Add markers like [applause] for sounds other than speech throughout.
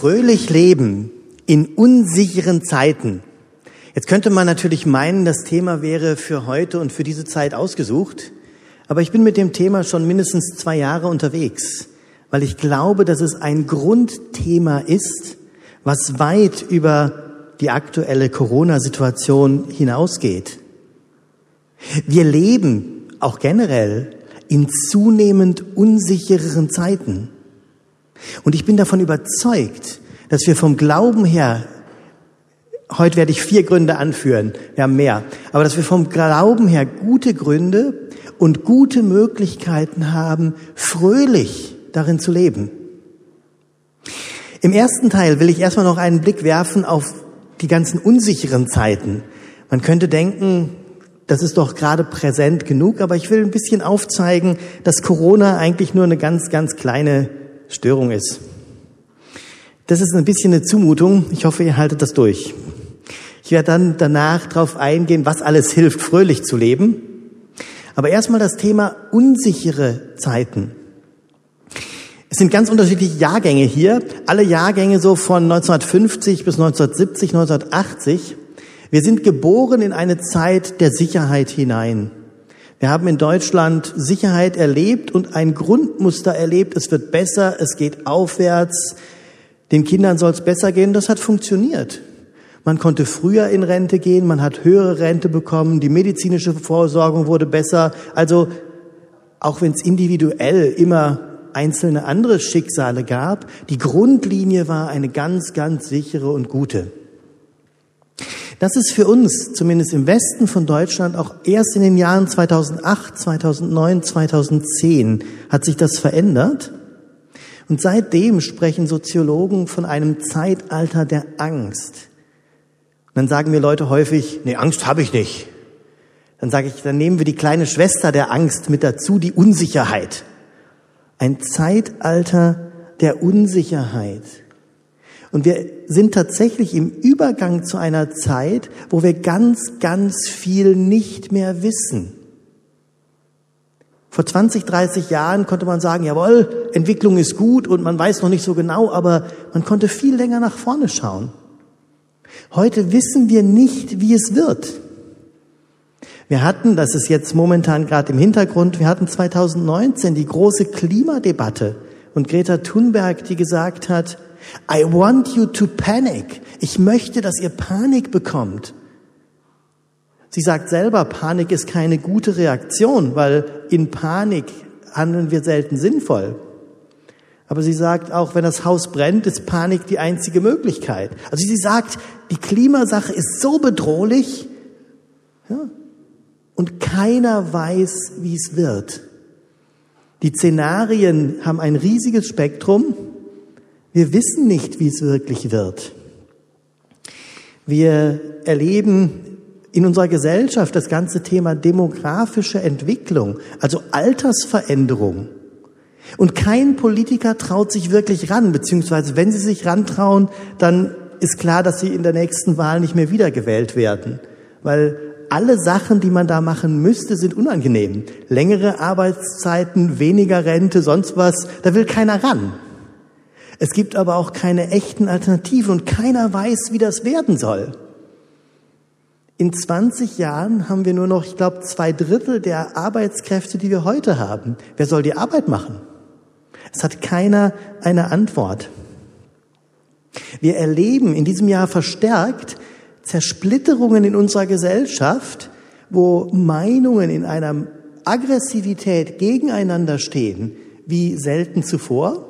Fröhlich leben in unsicheren Zeiten. Jetzt könnte man natürlich meinen, das Thema wäre für heute und für diese Zeit ausgesucht. Aber ich bin mit dem Thema schon mindestens zwei Jahre unterwegs, weil ich glaube, dass es ein Grundthema ist, was weit über die aktuelle Corona-Situation hinausgeht. Wir leben auch generell in zunehmend unsichereren Zeiten. Und ich bin davon überzeugt, dass wir vom Glauben her, heute werde ich vier Gründe anführen, wir haben mehr, aber dass wir vom Glauben her gute Gründe und gute Möglichkeiten haben, fröhlich darin zu leben. Im ersten Teil will ich erstmal noch einen Blick werfen auf die ganzen unsicheren Zeiten. Man könnte denken, das ist doch gerade präsent genug, aber ich will ein bisschen aufzeigen, dass Corona eigentlich nur eine ganz, ganz kleine Störung ist. Das ist ein bisschen eine Zumutung. Ich hoffe, ihr haltet das durch. Ich werde dann danach darauf eingehen, was alles hilft, fröhlich zu leben. Aber erstmal das Thema unsichere Zeiten. Es sind ganz unterschiedliche Jahrgänge hier, alle Jahrgänge so von 1950 bis 1970, 1980. Wir sind geboren in eine Zeit der Sicherheit hinein. Wir haben in Deutschland Sicherheit erlebt und ein Grundmuster erlebt. Es wird besser, es geht aufwärts. Den Kindern soll es besser gehen. Das hat funktioniert. Man konnte früher in Rente gehen, man hat höhere Rente bekommen, die medizinische Vorsorgung wurde besser. Also auch wenn es individuell immer einzelne andere Schicksale gab. Die Grundlinie war eine ganz, ganz sichere und gute. Das ist für uns, zumindest im Westen von Deutschland, auch erst in den Jahren 2008, 2009, 2010 hat sich das verändert. Und seitdem sprechen Soziologen von einem Zeitalter der Angst. Dann sagen mir Leute häufig, nee, Angst habe ich nicht. Dann sage ich, dann nehmen wir die kleine Schwester der Angst mit dazu, die Unsicherheit ein Zeitalter der Unsicherheit. Und wir sind tatsächlich im Übergang zu einer Zeit, wo wir ganz, ganz viel nicht mehr wissen. Vor 20, 30 Jahren konnte man sagen, jawohl, Entwicklung ist gut und man weiß noch nicht so genau, aber man konnte viel länger nach vorne schauen. Heute wissen wir nicht, wie es wird. Wir hatten, das ist jetzt momentan gerade im Hintergrund, wir hatten 2019 die große Klimadebatte und Greta Thunberg, die gesagt hat, I want you to panic. Ich möchte, dass ihr Panik bekommt. Sie sagt selber, Panik ist keine gute Reaktion, weil in Panik handeln wir selten sinnvoll. Aber sie sagt auch, wenn das Haus brennt, ist Panik die einzige Möglichkeit. Also sie sagt, die Klimasache ist so bedrohlich, ja, und keiner weiß, wie es wird. Die Szenarien haben ein riesiges Spektrum. Wir wissen nicht, wie es wirklich wird. Wir erleben in unserer Gesellschaft das ganze Thema demografische Entwicklung, also Altersveränderung. Und kein Politiker traut sich wirklich ran, beziehungsweise wenn sie sich rantrauen, dann ist klar, dass sie in der nächsten Wahl nicht mehr wiedergewählt werden, weil alle Sachen, die man da machen müsste, sind unangenehm. Längere Arbeitszeiten, weniger Rente, sonst was, da will keiner ran. Es gibt aber auch keine echten Alternativen und keiner weiß, wie das werden soll. In 20 Jahren haben wir nur noch, ich glaube, zwei Drittel der Arbeitskräfte, die wir heute haben. Wer soll die Arbeit machen? Es hat keiner eine Antwort. Wir erleben in diesem Jahr verstärkt, Zersplitterungen in unserer Gesellschaft, wo Meinungen in einer Aggressivität gegeneinander stehen, wie selten zuvor.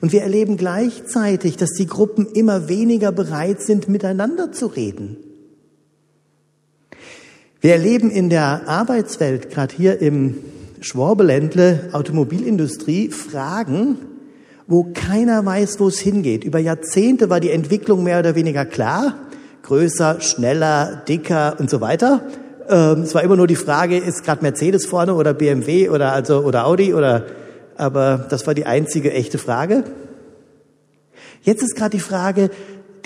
Und wir erleben gleichzeitig, dass die Gruppen immer weniger bereit sind, miteinander zu reden. Wir erleben in der Arbeitswelt, gerade hier im Schwabeländle, Automobilindustrie, Fragen, wo keiner weiß, wo es hingeht. Über Jahrzehnte war die Entwicklung mehr oder weniger klar größer, schneller, dicker und so weiter. Ähm, es war immer nur die Frage, ist gerade Mercedes vorne oder BMW oder also oder Audi oder aber das war die einzige echte Frage. Jetzt ist gerade die Frage,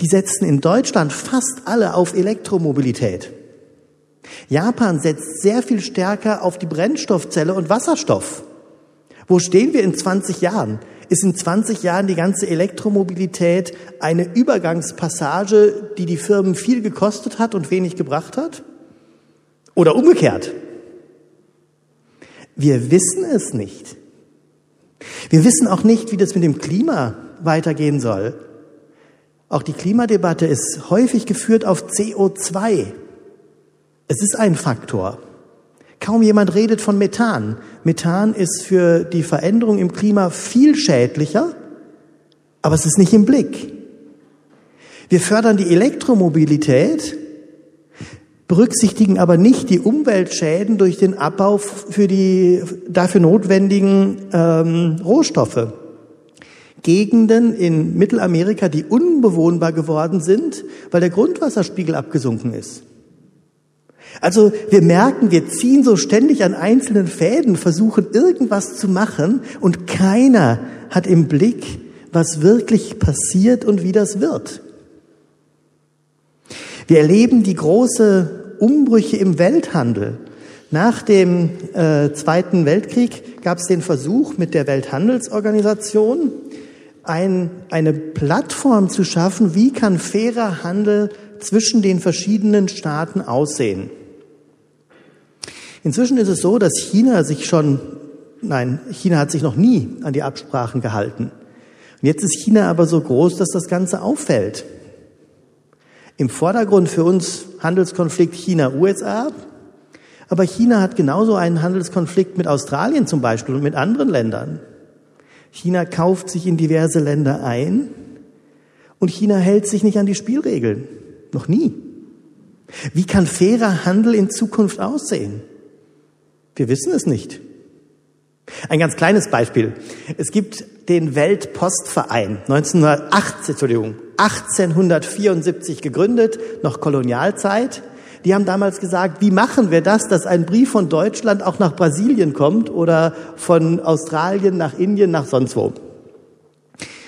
die setzen in Deutschland fast alle auf Elektromobilität. Japan setzt sehr viel stärker auf die Brennstoffzelle und Wasserstoff. Wo stehen wir in 20 Jahren? Ist in 20 Jahren die ganze Elektromobilität eine Übergangspassage, die die Firmen viel gekostet hat und wenig gebracht hat? Oder umgekehrt? Wir wissen es nicht. Wir wissen auch nicht, wie das mit dem Klima weitergehen soll. Auch die Klimadebatte ist häufig geführt auf CO2. Es ist ein Faktor. Kaum jemand redet von Methan. Methan ist für die Veränderung im Klima viel schädlicher, aber es ist nicht im Blick. Wir fördern die Elektromobilität, berücksichtigen aber nicht die Umweltschäden durch den Abbau für die dafür notwendigen ähm, Rohstoffe. Gegenden in Mittelamerika, die unbewohnbar geworden sind, weil der Grundwasserspiegel abgesunken ist. Also wir merken, wir ziehen so ständig an einzelnen Fäden, versuchen irgendwas zu machen und keiner hat im Blick, was wirklich passiert und wie das wird. Wir erleben die große Umbrüche im Welthandel. Nach dem äh, Zweiten Weltkrieg gab es den Versuch mit der Welthandelsorganisation, ein, eine Plattform zu schaffen, wie kann fairer Handel zwischen den verschiedenen Staaten aussehen. Inzwischen ist es so, dass China sich schon, nein, China hat sich noch nie an die Absprachen gehalten. Und jetzt ist China aber so groß, dass das Ganze auffällt. Im Vordergrund für uns Handelskonflikt China-USA, aber China hat genauso einen Handelskonflikt mit Australien zum Beispiel und mit anderen Ländern. China kauft sich in diverse Länder ein und China hält sich nicht an die Spielregeln. Noch nie. Wie kann fairer Handel in Zukunft aussehen? Wir wissen es nicht. Ein ganz kleines Beispiel. Es gibt den Weltpostverein, 1918, Entschuldigung, 1874 gegründet, noch Kolonialzeit. Die haben damals gesagt, wie machen wir das, dass ein Brief von Deutschland auch nach Brasilien kommt oder von Australien nach Indien, nach sonst wo.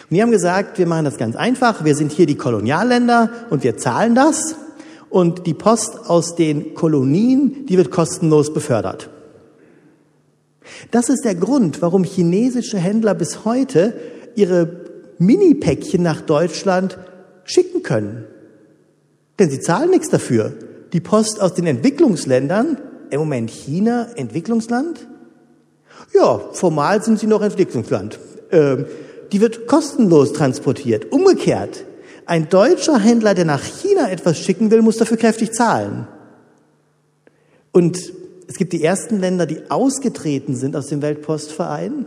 Und die haben gesagt, wir machen das ganz einfach. Wir sind hier die Kolonialländer und wir zahlen das. Und die Post aus den Kolonien, die wird kostenlos befördert. Das ist der Grund, warum chinesische Händler bis heute ihre Mini-Päckchen nach Deutschland schicken können. Denn sie zahlen nichts dafür. Die Post aus den Entwicklungsländern, im Moment China, Entwicklungsland? Ja, formal sind sie noch Entwicklungsland. Ähm, die wird kostenlos transportiert. Umgekehrt, ein deutscher Händler, der nach China etwas schicken will, muss dafür kräftig zahlen. Und es gibt die ersten Länder, die ausgetreten sind aus dem Weltpostverein.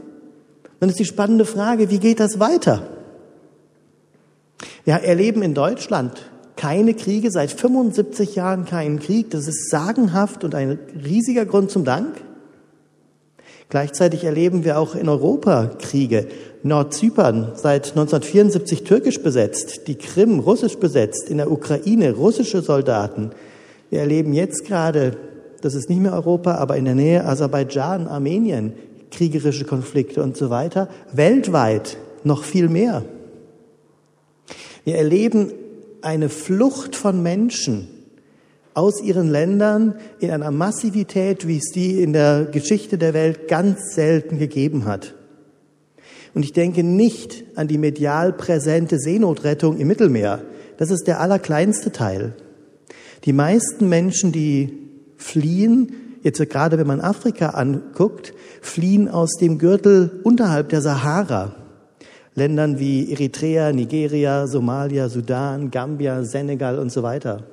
Dann ist die spannende Frage, wie geht das weiter? Wir erleben in Deutschland keine Kriege, seit 75 Jahren keinen Krieg. Das ist sagenhaft und ein riesiger Grund zum Dank. Gleichzeitig erleben wir auch in Europa Kriege. Nordzypern seit 1974 türkisch besetzt, die Krim russisch besetzt, in der Ukraine russische Soldaten. Wir erleben jetzt gerade das ist nicht mehr Europa, aber in der Nähe Aserbaidschan, Armenien, kriegerische Konflikte und so weiter, weltweit noch viel mehr. Wir erleben eine Flucht von Menschen aus ihren Ländern in einer Massivität, wie es die in der Geschichte der Welt ganz selten gegeben hat. Und ich denke nicht an die medial präsente Seenotrettung im Mittelmeer. Das ist der allerkleinste Teil. Die meisten Menschen, die fliehen, jetzt gerade wenn man Afrika anguckt, fliehen aus dem Gürtel unterhalb der Sahara. Ländern wie Eritrea, Nigeria, Somalia, Sudan, Gambia, Senegal und so weiter.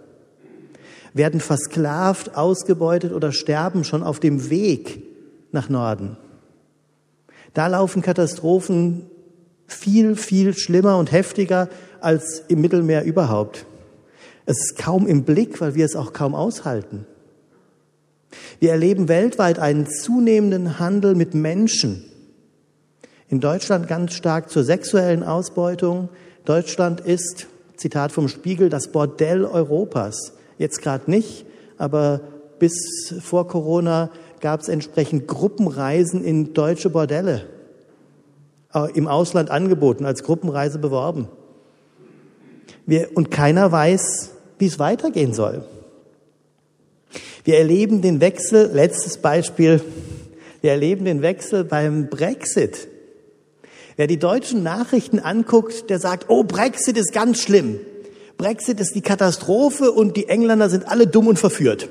Werden versklavt, ausgebeutet oder sterben schon auf dem Weg nach Norden. Da laufen Katastrophen viel, viel schlimmer und heftiger als im Mittelmeer überhaupt. Es ist kaum im Blick, weil wir es auch kaum aushalten. Wir erleben weltweit einen zunehmenden Handel mit Menschen. In Deutschland ganz stark zur sexuellen Ausbeutung. Deutschland ist, Zitat vom Spiegel, das Bordell Europas. Jetzt gerade nicht, aber bis vor Corona gab es entsprechend Gruppenreisen in deutsche Bordelle im Ausland angeboten, als Gruppenreise beworben. Wir, und keiner weiß, wie es weitergehen soll. Wir erleben den Wechsel, letztes Beispiel, wir erleben den Wechsel beim Brexit. Wer die deutschen Nachrichten anguckt, der sagt, oh, Brexit ist ganz schlimm. Brexit ist die Katastrophe und die Engländer sind alle dumm und verführt.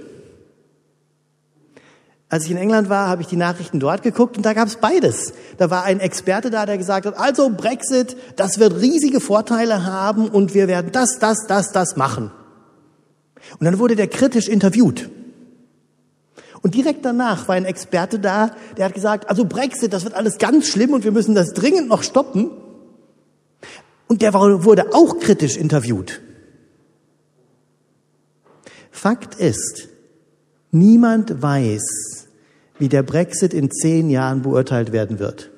Als ich in England war, habe ich die Nachrichten dort geguckt und da gab es beides. Da war ein Experte da, der gesagt hat, also Brexit, das wird riesige Vorteile haben und wir werden das, das, das, das machen. Und dann wurde der kritisch interviewt. Und direkt danach war ein Experte da, der hat gesagt, also Brexit, das wird alles ganz schlimm und wir müssen das dringend noch stoppen. Und der wurde auch kritisch interviewt. Fakt ist, niemand weiß, wie der Brexit in zehn Jahren beurteilt werden wird.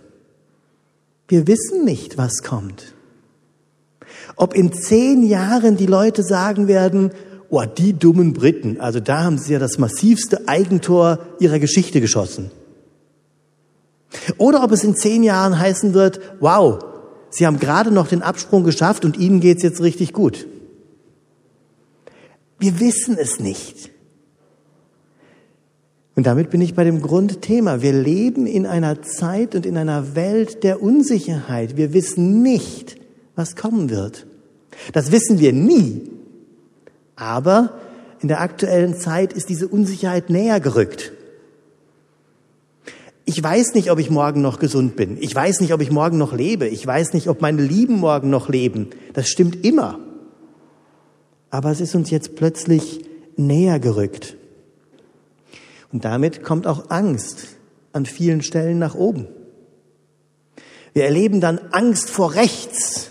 Wir wissen nicht, was kommt. Ob in zehn Jahren die Leute sagen werden, oh, die dummen Briten, also da haben sie ja das massivste Eigentor ihrer Geschichte geschossen. Oder ob es in zehn Jahren heißen wird, wow, sie haben gerade noch den Absprung geschafft und ihnen geht's jetzt richtig gut. Wir wissen es nicht. Und damit bin ich bei dem Grundthema. Wir leben in einer Zeit und in einer Welt der Unsicherheit. Wir wissen nicht, was kommen wird. Das wissen wir nie. Aber in der aktuellen Zeit ist diese Unsicherheit näher gerückt. Ich weiß nicht, ob ich morgen noch gesund bin. Ich weiß nicht, ob ich morgen noch lebe. Ich weiß nicht, ob meine Lieben morgen noch leben. Das stimmt immer aber es ist uns jetzt plötzlich näher gerückt. Und damit kommt auch Angst an vielen Stellen nach oben. Wir erleben dann Angst vor rechts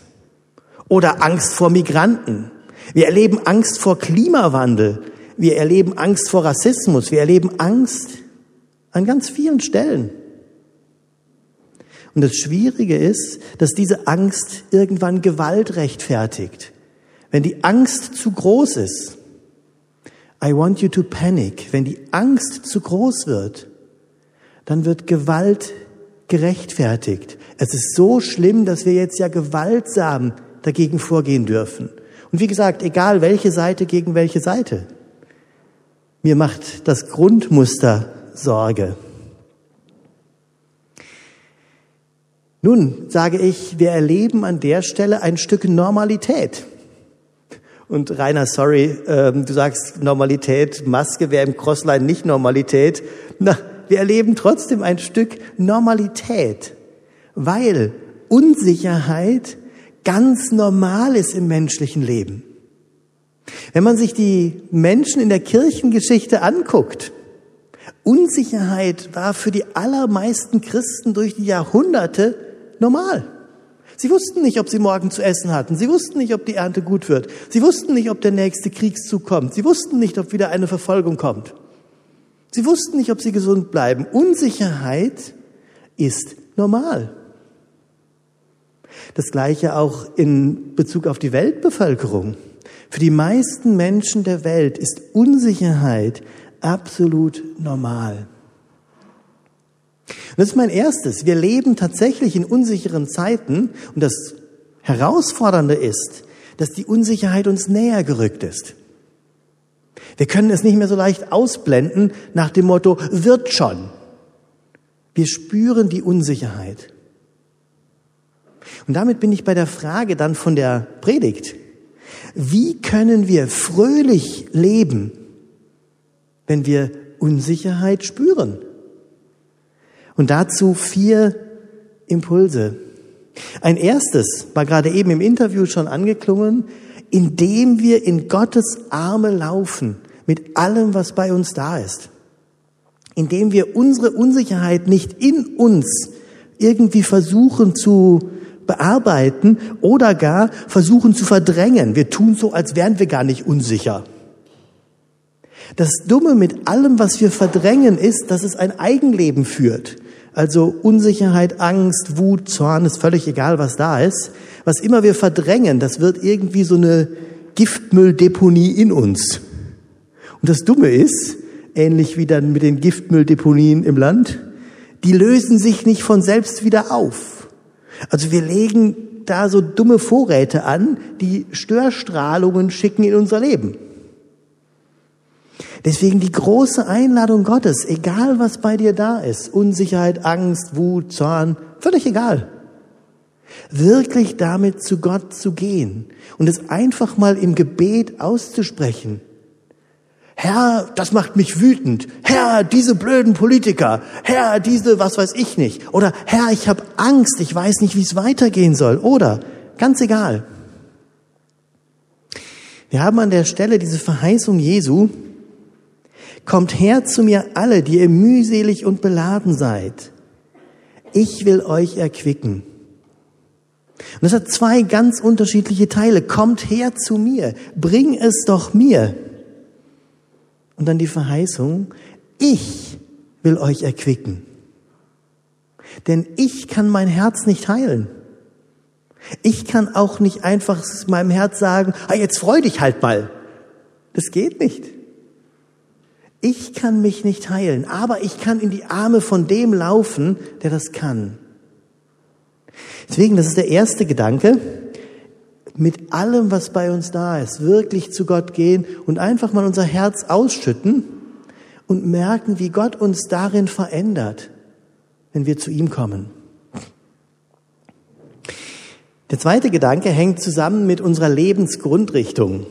oder Angst vor Migranten. Wir erleben Angst vor Klimawandel. Wir erleben Angst vor Rassismus. Wir erleben Angst an ganz vielen Stellen. Und das Schwierige ist, dass diese Angst irgendwann Gewalt rechtfertigt. Wenn die Angst zu groß ist, I want you to panic, wenn die Angst zu groß wird, dann wird Gewalt gerechtfertigt. Es ist so schlimm, dass wir jetzt ja gewaltsam dagegen vorgehen dürfen. Und wie gesagt, egal welche Seite gegen welche Seite. Mir macht das Grundmuster Sorge. Nun sage ich, wir erleben an der Stelle ein Stück Normalität. Und Rainer, sorry, ähm, du sagst Normalität, Maske wäre im Crossline nicht Normalität. Na, wir erleben trotzdem ein Stück Normalität, weil Unsicherheit ganz normal ist im menschlichen Leben. Wenn man sich die Menschen in der Kirchengeschichte anguckt, Unsicherheit war für die allermeisten Christen durch die Jahrhunderte normal. Sie wussten nicht, ob sie morgen zu essen hatten. Sie wussten nicht, ob die Ernte gut wird. Sie wussten nicht, ob der nächste Kriegszug kommt. Sie wussten nicht, ob wieder eine Verfolgung kommt. Sie wussten nicht, ob sie gesund bleiben. Unsicherheit ist normal. Das gleiche auch in Bezug auf die Weltbevölkerung. Für die meisten Menschen der Welt ist Unsicherheit absolut normal. Und das ist mein erstes. Wir leben tatsächlich in unsicheren Zeiten und das Herausfordernde ist, dass die Unsicherheit uns näher gerückt ist. Wir können es nicht mehr so leicht ausblenden nach dem Motto, wird schon. Wir spüren die Unsicherheit. Und damit bin ich bei der Frage dann von der Predigt. Wie können wir fröhlich leben, wenn wir Unsicherheit spüren? Und dazu vier Impulse. Ein erstes war gerade eben im Interview schon angeklungen, indem wir in Gottes Arme laufen mit allem, was bei uns da ist. Indem wir unsere Unsicherheit nicht in uns irgendwie versuchen zu bearbeiten oder gar versuchen zu verdrängen. Wir tun so, als wären wir gar nicht unsicher. Das Dumme mit allem, was wir verdrängen, ist, dass es ein Eigenleben führt. Also Unsicherheit, Angst, Wut, Zorn, ist völlig egal, was da ist. Was immer wir verdrängen, das wird irgendwie so eine Giftmülldeponie in uns. Und das Dumme ist, ähnlich wie dann mit den Giftmülldeponien im Land, die lösen sich nicht von selbst wieder auf. Also wir legen da so dumme Vorräte an, die Störstrahlungen schicken in unser Leben. Deswegen die große Einladung Gottes, egal was bei dir da ist, Unsicherheit, Angst, Wut, Zorn, völlig egal. wirklich damit zu Gott zu gehen und es einfach mal im Gebet auszusprechen. Herr, das macht mich wütend. Herr, diese blöden Politiker. Herr, diese, was weiß ich nicht. Oder Herr, ich habe Angst, ich weiß nicht, wie es weitergehen soll. Oder ganz egal. Wir haben an der Stelle diese Verheißung Jesu, kommt her zu mir alle, die ihr mühselig und beladen seid. Ich will euch erquicken. Und das hat zwei ganz unterschiedliche Teile. Kommt her zu mir, bring es doch mir. Und dann die Verheißung, ich will euch erquicken. Denn ich kann mein Herz nicht heilen. Ich kann auch nicht einfach meinem Herz sagen, ah, jetzt freu dich halt mal. Das geht nicht. Ich kann mich nicht heilen, aber ich kann in die Arme von dem laufen, der das kann. Deswegen, das ist der erste Gedanke, mit allem, was bei uns da ist, wirklich zu Gott gehen und einfach mal unser Herz ausschütten und merken, wie Gott uns darin verändert, wenn wir zu ihm kommen. Der zweite Gedanke hängt zusammen mit unserer Lebensgrundrichtung.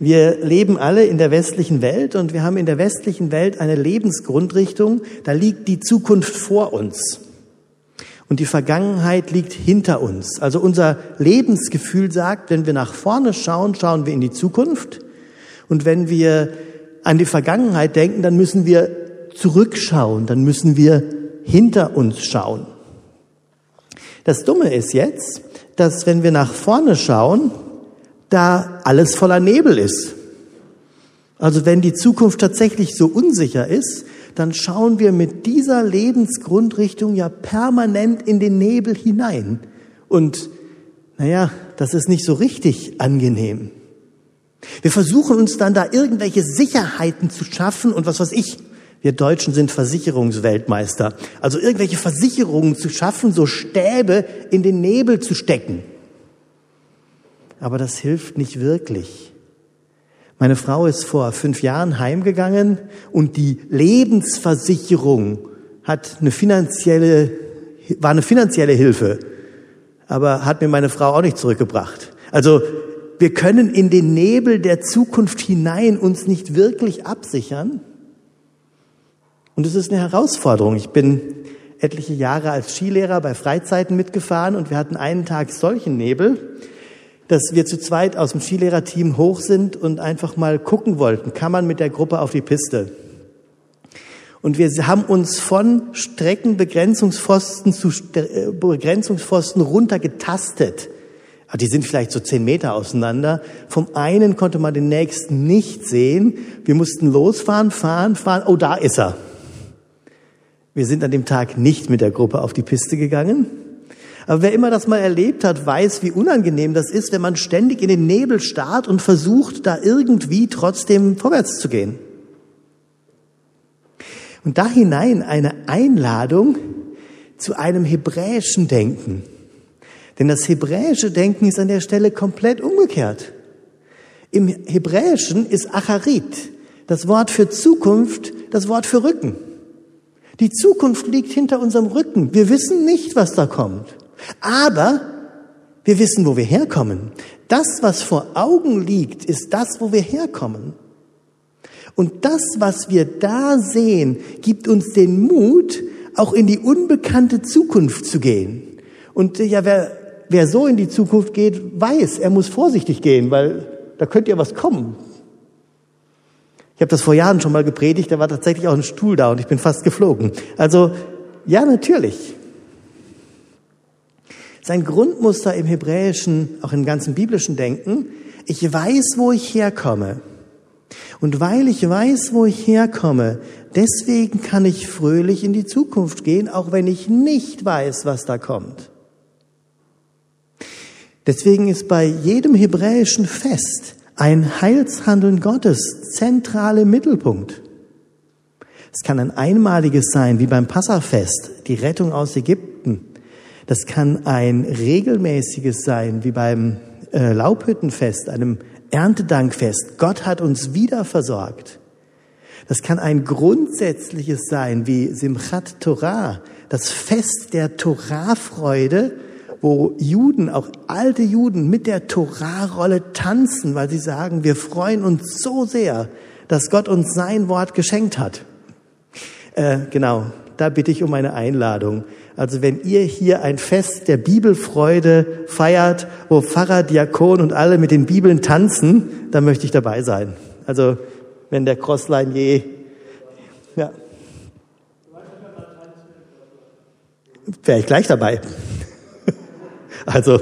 Wir leben alle in der westlichen Welt und wir haben in der westlichen Welt eine Lebensgrundrichtung, da liegt die Zukunft vor uns und die Vergangenheit liegt hinter uns. Also unser Lebensgefühl sagt, wenn wir nach vorne schauen, schauen wir in die Zukunft. Und wenn wir an die Vergangenheit denken, dann müssen wir zurückschauen, dann müssen wir hinter uns schauen. Das Dumme ist jetzt, dass wenn wir nach vorne schauen, da alles voller Nebel ist. Also wenn die Zukunft tatsächlich so unsicher ist, dann schauen wir mit dieser Lebensgrundrichtung ja permanent in den Nebel hinein. Und naja, das ist nicht so richtig angenehm. Wir versuchen uns dann da irgendwelche Sicherheiten zu schaffen und was weiß ich. Wir Deutschen sind Versicherungsweltmeister. Also irgendwelche Versicherungen zu schaffen, so Stäbe in den Nebel zu stecken. Aber das hilft nicht wirklich. Meine Frau ist vor fünf Jahren heimgegangen und die Lebensversicherung hat eine finanzielle, war eine finanzielle Hilfe, aber hat mir meine Frau auch nicht zurückgebracht. Also wir können in den Nebel der Zukunft hinein uns nicht wirklich absichern. Und es ist eine Herausforderung. Ich bin etliche Jahre als Skilehrer bei Freizeiten mitgefahren und wir hatten einen Tag solchen Nebel dass wir zu zweit aus dem Skilehrerteam hoch sind und einfach mal gucken wollten, kann man mit der Gruppe auf die Piste. Und wir haben uns von Streckenbegrenzungspfosten zu äh, Begrenzungspfosten runtergetastet. Ah, die sind vielleicht so zehn Meter auseinander. Vom einen konnte man den nächsten nicht sehen. Wir mussten losfahren, fahren, fahren. Oh, da ist er. Wir sind an dem Tag nicht mit der Gruppe auf die Piste gegangen. Aber wer immer das mal erlebt hat, weiß, wie unangenehm das ist, wenn man ständig in den Nebel starrt und versucht, da irgendwie trotzdem vorwärts zu gehen. Und da hinein eine Einladung zu einem hebräischen Denken. Denn das hebräische Denken ist an der Stelle komplett umgekehrt. Im Hebräischen ist Acharit, das Wort für Zukunft, das Wort für Rücken. Die Zukunft liegt hinter unserem Rücken. Wir wissen nicht, was da kommt. Aber wir wissen, wo wir herkommen. Das, was vor Augen liegt, ist das, wo wir herkommen. Und das, was wir da sehen, gibt uns den Mut, auch in die unbekannte Zukunft zu gehen. Und ja, wer, wer so in die Zukunft geht, weiß, er muss vorsichtig gehen, weil da könnte ja was kommen. Ich habe das vor Jahren schon mal gepredigt, da war tatsächlich auch ein Stuhl da und ich bin fast geflogen. Also ja, natürlich. Sein Grundmuster im Hebräischen, auch im ganzen biblischen Denken, ich weiß, wo ich herkomme. Und weil ich weiß, wo ich herkomme, deswegen kann ich fröhlich in die Zukunft gehen, auch wenn ich nicht weiß, was da kommt. Deswegen ist bei jedem hebräischen Fest ein Heilshandeln Gottes zentrale Mittelpunkt. Es kann ein einmaliges sein, wie beim Passafest, die Rettung aus Ägypten. Das kann ein regelmäßiges sein, wie beim äh, Laubhüttenfest, einem Erntedankfest. Gott hat uns wieder versorgt. Das kann ein grundsätzliches sein, wie Simchat Torah, das Fest der Torahfreude, wo Juden, auch alte Juden, mit der Torahrolle tanzen, weil sie sagen, wir freuen uns so sehr, dass Gott uns sein Wort geschenkt hat. Äh, genau, da bitte ich um eine Einladung. Also wenn ihr hier ein Fest der Bibelfreude feiert, wo Pfarrer, Diakon und alle mit den Bibeln tanzen, dann möchte ich dabei sein. Also wenn der Crossline je, ja. Wäre ich gleich dabei. [laughs] Also,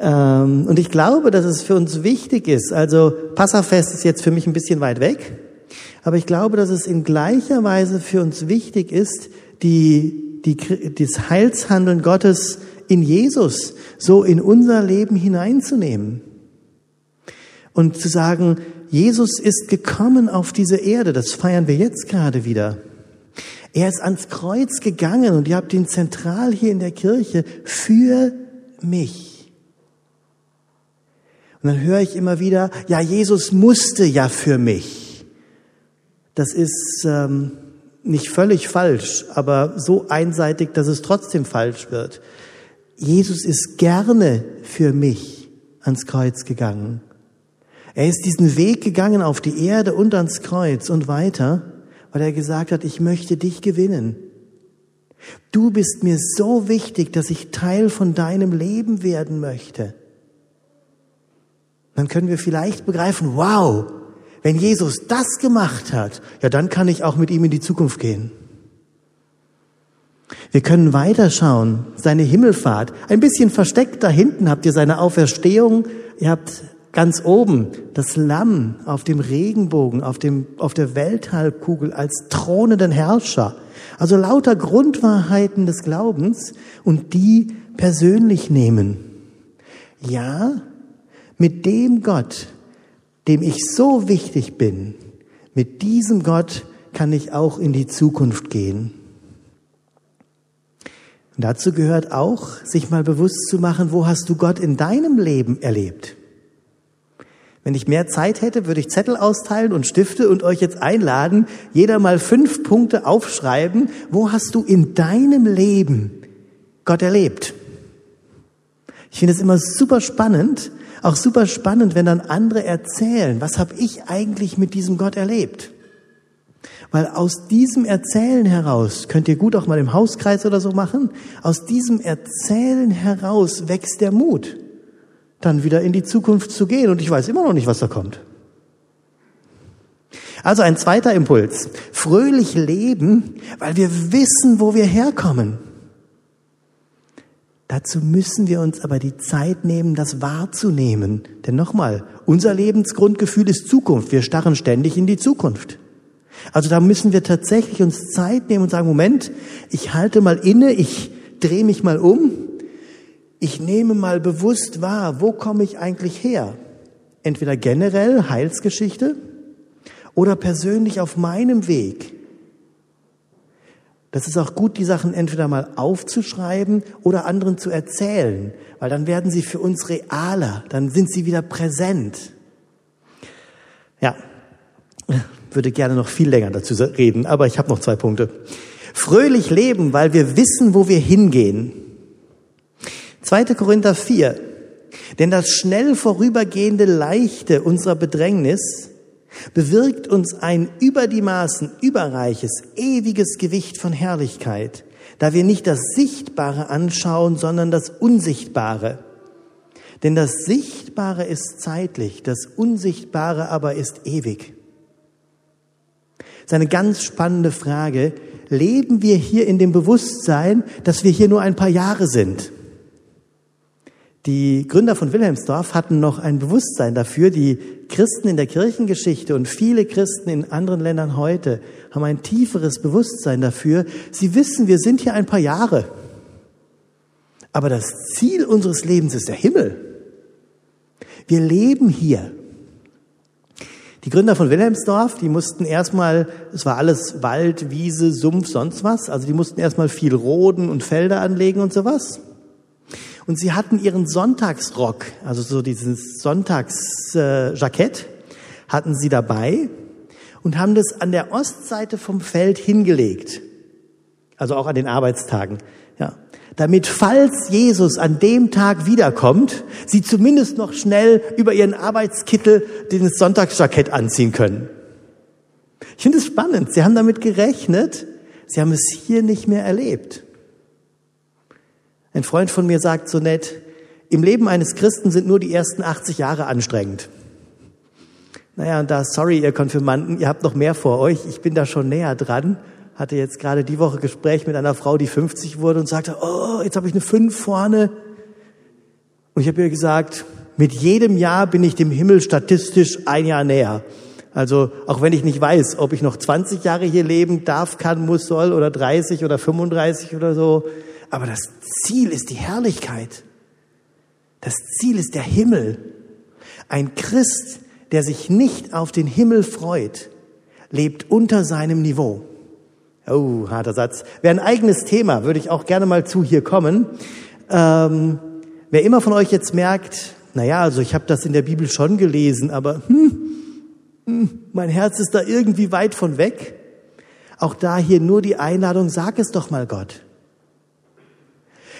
ähm, und ich glaube, dass es für uns wichtig ist. Also, Passafest ist jetzt für mich ein bisschen weit weg. Aber ich glaube, dass es in gleicher Weise für uns wichtig ist, die, die, das Heilshandeln Gottes in Jesus so in unser Leben hineinzunehmen. Und zu sagen, Jesus ist gekommen auf diese Erde, das feiern wir jetzt gerade wieder. Er ist ans Kreuz gegangen und ihr habt ihn zentral hier in der Kirche für mich. Und dann höre ich immer wieder, ja, Jesus musste ja für mich. Das ist ähm, nicht völlig falsch, aber so einseitig, dass es trotzdem falsch wird. Jesus ist gerne für mich ans Kreuz gegangen. Er ist diesen Weg gegangen auf die Erde und ans Kreuz und weiter weil er gesagt hat, ich möchte dich gewinnen. Du bist mir so wichtig, dass ich Teil von deinem Leben werden möchte. Dann können wir vielleicht begreifen, wow, wenn Jesus das gemacht hat, ja, dann kann ich auch mit ihm in die Zukunft gehen. Wir können weiterschauen, seine Himmelfahrt. Ein bisschen versteckt da hinten habt ihr seine Auferstehung, ihr habt Ganz oben das Lamm auf dem Regenbogen, auf, dem, auf der Welthalbkugel als thronenden Herrscher. Also lauter Grundwahrheiten des Glaubens und die persönlich nehmen. Ja, mit dem Gott, dem ich so wichtig bin, mit diesem Gott kann ich auch in die Zukunft gehen. Und dazu gehört auch, sich mal bewusst zu machen, wo hast du Gott in deinem Leben erlebt? Wenn ich mehr Zeit hätte, würde ich Zettel austeilen und Stifte und euch jetzt einladen, jeder mal fünf Punkte aufschreiben. Wo hast du in deinem Leben Gott erlebt? Ich finde es immer super spannend, auch super spannend, wenn dann andere erzählen, was habe ich eigentlich mit diesem Gott erlebt? Weil aus diesem Erzählen heraus, könnt ihr gut auch mal im Hauskreis oder so machen, aus diesem Erzählen heraus wächst der Mut dann wieder in die Zukunft zu gehen. Und ich weiß immer noch nicht, was da kommt. Also ein zweiter Impuls. Fröhlich leben, weil wir wissen, wo wir herkommen. Dazu müssen wir uns aber die Zeit nehmen, das wahrzunehmen. Denn nochmal, unser Lebensgrundgefühl ist Zukunft. Wir starren ständig in die Zukunft. Also da müssen wir tatsächlich uns Zeit nehmen und sagen, Moment, ich halte mal inne, ich drehe mich mal um ich nehme mal bewusst wahr, wo komme ich eigentlich her? Entweder generell Heilsgeschichte oder persönlich auf meinem Weg. Das ist auch gut, die Sachen entweder mal aufzuschreiben oder anderen zu erzählen, weil dann werden sie für uns realer, dann sind sie wieder präsent. Ja, würde gerne noch viel länger dazu reden, aber ich habe noch zwei Punkte. Fröhlich leben, weil wir wissen, wo wir hingehen. 2. Korinther 4. Denn das schnell vorübergehende Leichte unserer Bedrängnis bewirkt uns ein über die Maßen überreiches, ewiges Gewicht von Herrlichkeit, da wir nicht das Sichtbare anschauen, sondern das Unsichtbare. Denn das Sichtbare ist zeitlich, das Unsichtbare aber ist ewig. Das ist eine ganz spannende Frage. Leben wir hier in dem Bewusstsein, dass wir hier nur ein paar Jahre sind? Die Gründer von Wilhelmsdorf hatten noch ein Bewusstsein dafür. Die Christen in der Kirchengeschichte und viele Christen in anderen Ländern heute haben ein tieferes Bewusstsein dafür. Sie wissen, wir sind hier ein paar Jahre. Aber das Ziel unseres Lebens ist der Himmel. Wir leben hier. Die Gründer von Wilhelmsdorf, die mussten erstmal, es war alles Wald, Wiese, Sumpf, sonst was, also die mussten erstmal viel Roden und Felder anlegen und sowas. Und sie hatten ihren Sonntagsrock, also so dieses Sonntagsjackett, äh, hatten sie dabei und haben das an der Ostseite vom Feld hingelegt. Also auch an den Arbeitstagen. Ja. Damit, falls Jesus an dem Tag wiederkommt, sie zumindest noch schnell über ihren Arbeitskittel den Sonntagsjackett anziehen können. Ich finde es spannend. Sie haben damit gerechnet. Sie haben es hier nicht mehr erlebt. Ein Freund von mir sagt so nett, im Leben eines Christen sind nur die ersten 80 Jahre anstrengend. Naja, und da, sorry, ihr Konfirmanden, ihr habt noch mehr vor euch. Ich bin da schon näher dran. Hatte jetzt gerade die Woche Gespräch mit einer Frau, die 50 wurde und sagte, oh, jetzt habe ich eine 5 vorne. Und ich habe ihr gesagt, mit jedem Jahr bin ich dem Himmel statistisch ein Jahr näher. Also auch wenn ich nicht weiß, ob ich noch 20 Jahre hier leben darf, kann, muss, soll oder 30 oder 35 oder so. Aber das Ziel ist die Herrlichkeit. Das Ziel ist der Himmel. Ein Christ, der sich nicht auf den Himmel freut, lebt unter seinem Niveau. Oh, harter Satz. Wäre ein eigenes Thema, würde ich auch gerne mal zu hier kommen. Ähm, wer immer von euch jetzt merkt, naja, also ich habe das in der Bibel schon gelesen, aber hm, hm, mein Herz ist da irgendwie weit von weg. Auch da hier nur die Einladung, sag es doch mal Gott.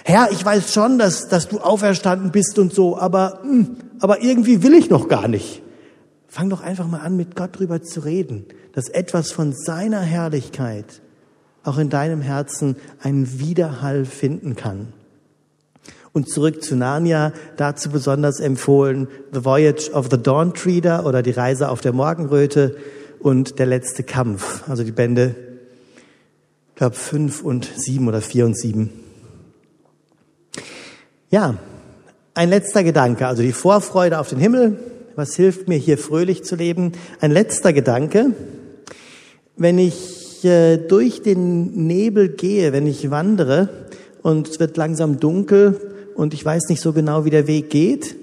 Herr, ich weiß schon, dass, dass du auferstanden bist und so, aber, hm, aber irgendwie will ich noch gar nicht. Fang doch einfach mal an, mit Gott drüber zu reden, dass etwas von seiner Herrlichkeit auch in deinem Herzen einen Widerhall finden kann. Und zurück zu Narnia, dazu besonders empfohlen The Voyage of the Dawn Treader oder die Reise auf der Morgenröte und der letzte Kampf, also die Bände, ich glaube fünf und sieben oder vier und sieben. Ja, ein letzter Gedanke, also die Vorfreude auf den Himmel. Was hilft mir hier fröhlich zu leben? Ein letzter Gedanke. Wenn ich äh, durch den Nebel gehe, wenn ich wandere und es wird langsam dunkel und ich weiß nicht so genau, wie der Weg geht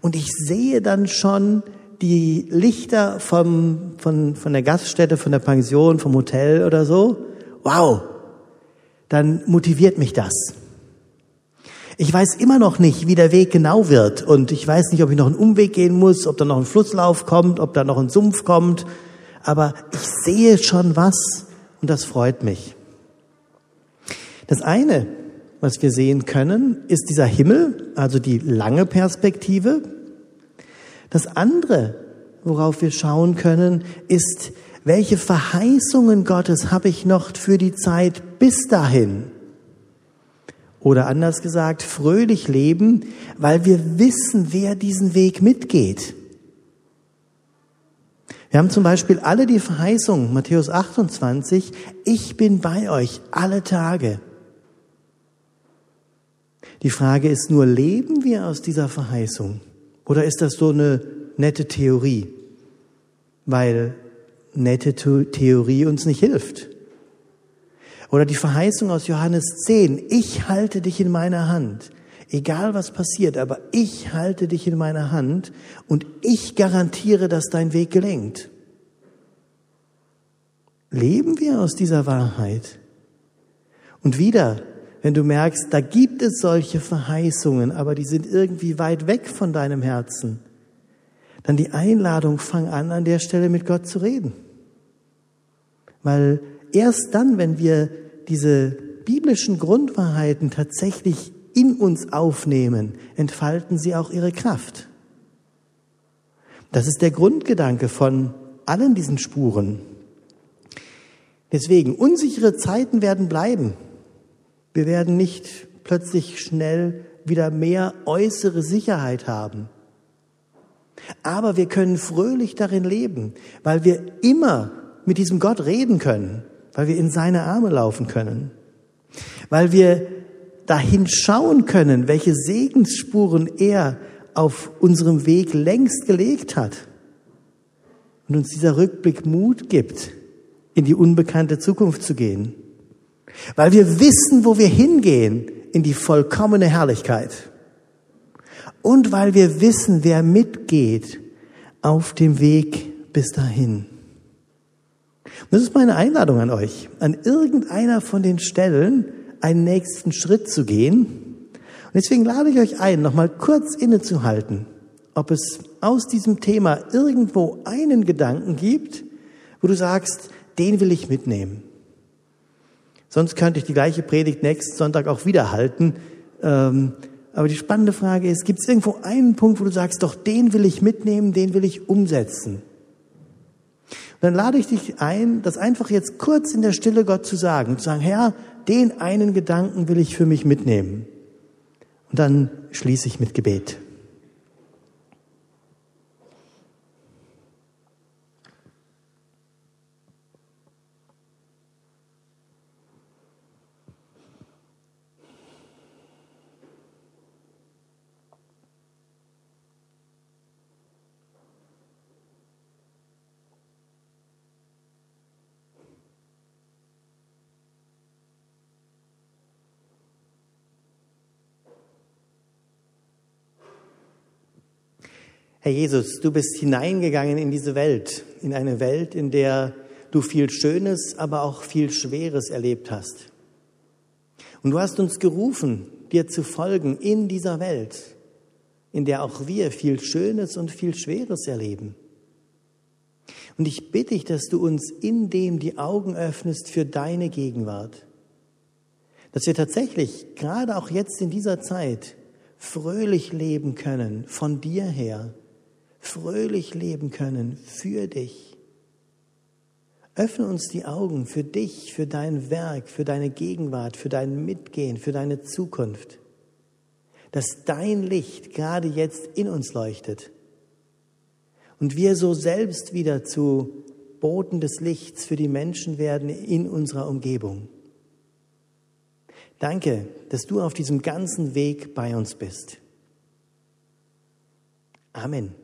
und ich sehe dann schon die Lichter vom, von, von der Gaststätte, von der Pension, vom Hotel oder so, wow, dann motiviert mich das. Ich weiß immer noch nicht, wie der Weg genau wird. Und ich weiß nicht, ob ich noch einen Umweg gehen muss, ob da noch ein Flusslauf kommt, ob da noch ein Sumpf kommt. Aber ich sehe schon was und das freut mich. Das eine, was wir sehen können, ist dieser Himmel, also die lange Perspektive. Das andere, worauf wir schauen können, ist, welche Verheißungen Gottes habe ich noch für die Zeit bis dahin? Oder anders gesagt, fröhlich leben, weil wir wissen, wer diesen Weg mitgeht. Wir haben zum Beispiel alle die Verheißung, Matthäus 28, ich bin bei euch alle Tage. Die Frage ist nur, leben wir aus dieser Verheißung? Oder ist das so eine nette Theorie? Weil nette Theorie uns nicht hilft. Oder die Verheißung aus Johannes 10, ich halte dich in meiner Hand. Egal was passiert, aber ich halte dich in meiner Hand und ich garantiere, dass dein Weg gelenkt. Leben wir aus dieser Wahrheit? Und wieder, wenn du merkst, da gibt es solche Verheißungen, aber die sind irgendwie weit weg von deinem Herzen, dann die Einladung, fang an, an der Stelle mit Gott zu reden. Weil erst dann, wenn wir diese biblischen Grundwahrheiten tatsächlich in uns aufnehmen, entfalten sie auch ihre Kraft. Das ist der Grundgedanke von allen diesen Spuren. Deswegen, unsichere Zeiten werden bleiben. Wir werden nicht plötzlich schnell wieder mehr äußere Sicherheit haben. Aber wir können fröhlich darin leben, weil wir immer mit diesem Gott reden können weil wir in seine Arme laufen können, weil wir dahin schauen können, welche Segensspuren er auf unserem Weg längst gelegt hat. Und uns dieser Rückblick Mut gibt, in die unbekannte Zukunft zu gehen, weil wir wissen, wo wir hingehen, in die vollkommene Herrlichkeit. Und weil wir wissen, wer mitgeht auf dem Weg bis dahin. Das ist meine Einladung an euch, an irgendeiner von den Stellen einen nächsten Schritt zu gehen. Und deswegen lade ich euch ein, nochmal kurz innezuhalten, ob es aus diesem Thema irgendwo einen Gedanken gibt, wo du sagst, den will ich mitnehmen. Sonst könnte ich die gleiche Predigt nächsten Sonntag auch wieder halten. Ähm, aber die spannende Frage ist, gibt es irgendwo einen Punkt, wo du sagst, doch den will ich mitnehmen, den will ich umsetzen? Dann lade ich dich ein, das einfach jetzt kurz in der Stille Gott zu sagen, zu sagen, Herr, den einen Gedanken will ich für mich mitnehmen. Und dann schließe ich mit Gebet. Herr Jesus, du bist hineingegangen in diese Welt, in eine Welt, in der du viel Schönes, aber auch viel Schweres erlebt hast. Und du hast uns gerufen, dir zu folgen in dieser Welt, in der auch wir viel Schönes und viel Schweres erleben. Und ich bitte dich, dass du uns in dem die Augen öffnest für deine Gegenwart. Dass wir tatsächlich, gerade auch jetzt in dieser Zeit, fröhlich leben können von dir her fröhlich leben können für dich. Öffne uns die Augen für dich, für dein Werk, für deine Gegenwart, für dein Mitgehen, für deine Zukunft. Dass dein Licht gerade jetzt in uns leuchtet und wir so selbst wieder zu Boten des Lichts für die Menschen werden in unserer Umgebung. Danke, dass du auf diesem ganzen Weg bei uns bist. Amen.